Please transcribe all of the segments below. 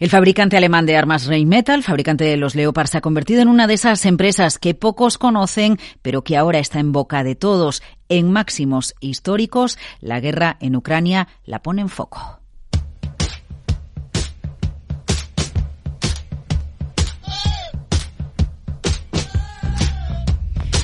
El fabricante alemán de armas Rheinmetall, fabricante de los Leopard, se ha convertido en una de esas empresas que pocos conocen, pero que ahora está en boca de todos. En máximos históricos, la guerra en Ucrania la pone en foco.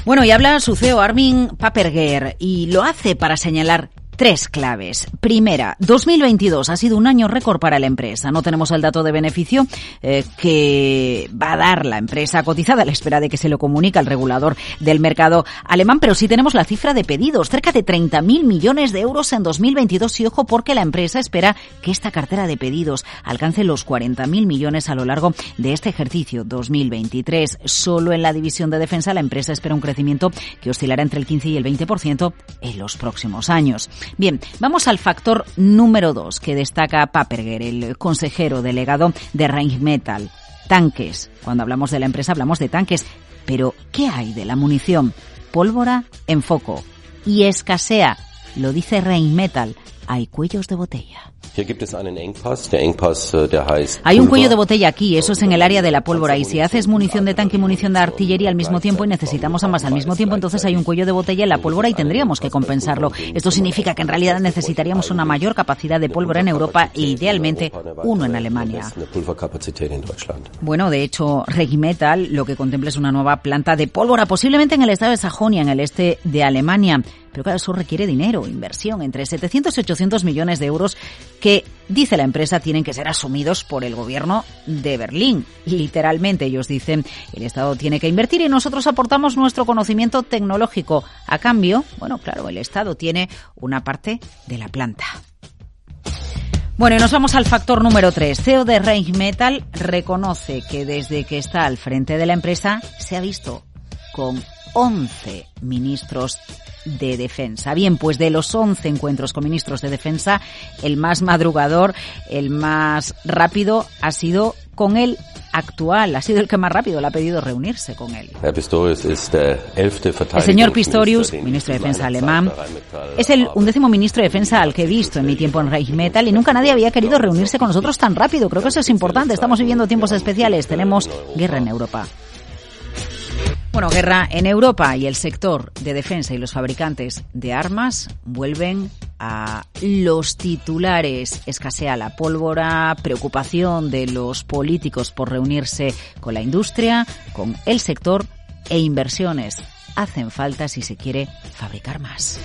Bueno, y habla su CEO Armin Paperger y lo hace para señalar Tres claves. Primera, 2022 ha sido un año récord para la empresa. No tenemos el dato de beneficio eh, que va a dar la empresa cotizada a la espera de que se lo comunique al regulador del mercado alemán, pero sí tenemos la cifra de pedidos, cerca de 30.000 millones de euros en 2022 y ojo porque la empresa espera que esta cartera de pedidos alcance los 40.000 millones a lo largo de este ejercicio 2023. Solo en la división de defensa la empresa espera un crecimiento que oscilará entre el 15 y el 20% en los próximos años. Bien, vamos al factor número dos que destaca Paperger, el consejero delegado de Rheinmetall. Tanques. Cuando hablamos de la empresa hablamos de tanques. Pero, ¿qué hay de la munición? Pólvora en foco. Y escasea. Lo dice Rheinmetall. Hay cuellos de botella. Äh, Hay un cuello de botella aquí, eso es en el área de la pólvora. Y si haces munición de tanque y munición de artillería al mismo tiempo y necesitamos ambas al mismo tiempo, entonces hay un cuello de botella en la pólvora y tendríamos que compensarlo. Esto significa que en realidad necesitaríamos una mayor capacidad de pólvora en Europa e idealmente uno en Alemania. Bueno, de hecho, Regimetal lo que contempla es una nueva planta de pólvora, posiblemente en el estado de Sajonia, en el este de Alemania. Pero claro, eso requiere dinero, inversión, entre 700 y 800 millones de euros que, dice la empresa, tienen que ser asumidos por el gobierno de Berlín. Literalmente, ellos dicen, el Estado tiene que invertir y nosotros aportamos nuestro conocimiento tecnológico. A cambio, bueno, claro, el Estado tiene una parte de la planta. Bueno, y nos vamos al factor número 3. CEO de Rheinmetall reconoce que desde que está al frente de la empresa se ha visto con 11 ministros de Defensa. Bien, pues de los 11 encuentros con ministros de Defensa, el más madrugador, el más rápido ha sido con el actual, ha sido el que más rápido le ha pedido reunirse con él. El señor Pistorius, ministro de Defensa alemán, es el undécimo ministro de Defensa al que he visto en mi tiempo en Reichsmetal y nunca nadie había querido reunirse con nosotros tan rápido. Creo que eso es importante. Estamos viviendo tiempos especiales. Tenemos guerra en Europa. Bueno, guerra en Europa y el sector de defensa y los fabricantes de armas vuelven a los titulares. Escasea la pólvora, preocupación de los políticos por reunirse con la industria, con el sector e inversiones. Hacen falta si se quiere fabricar más.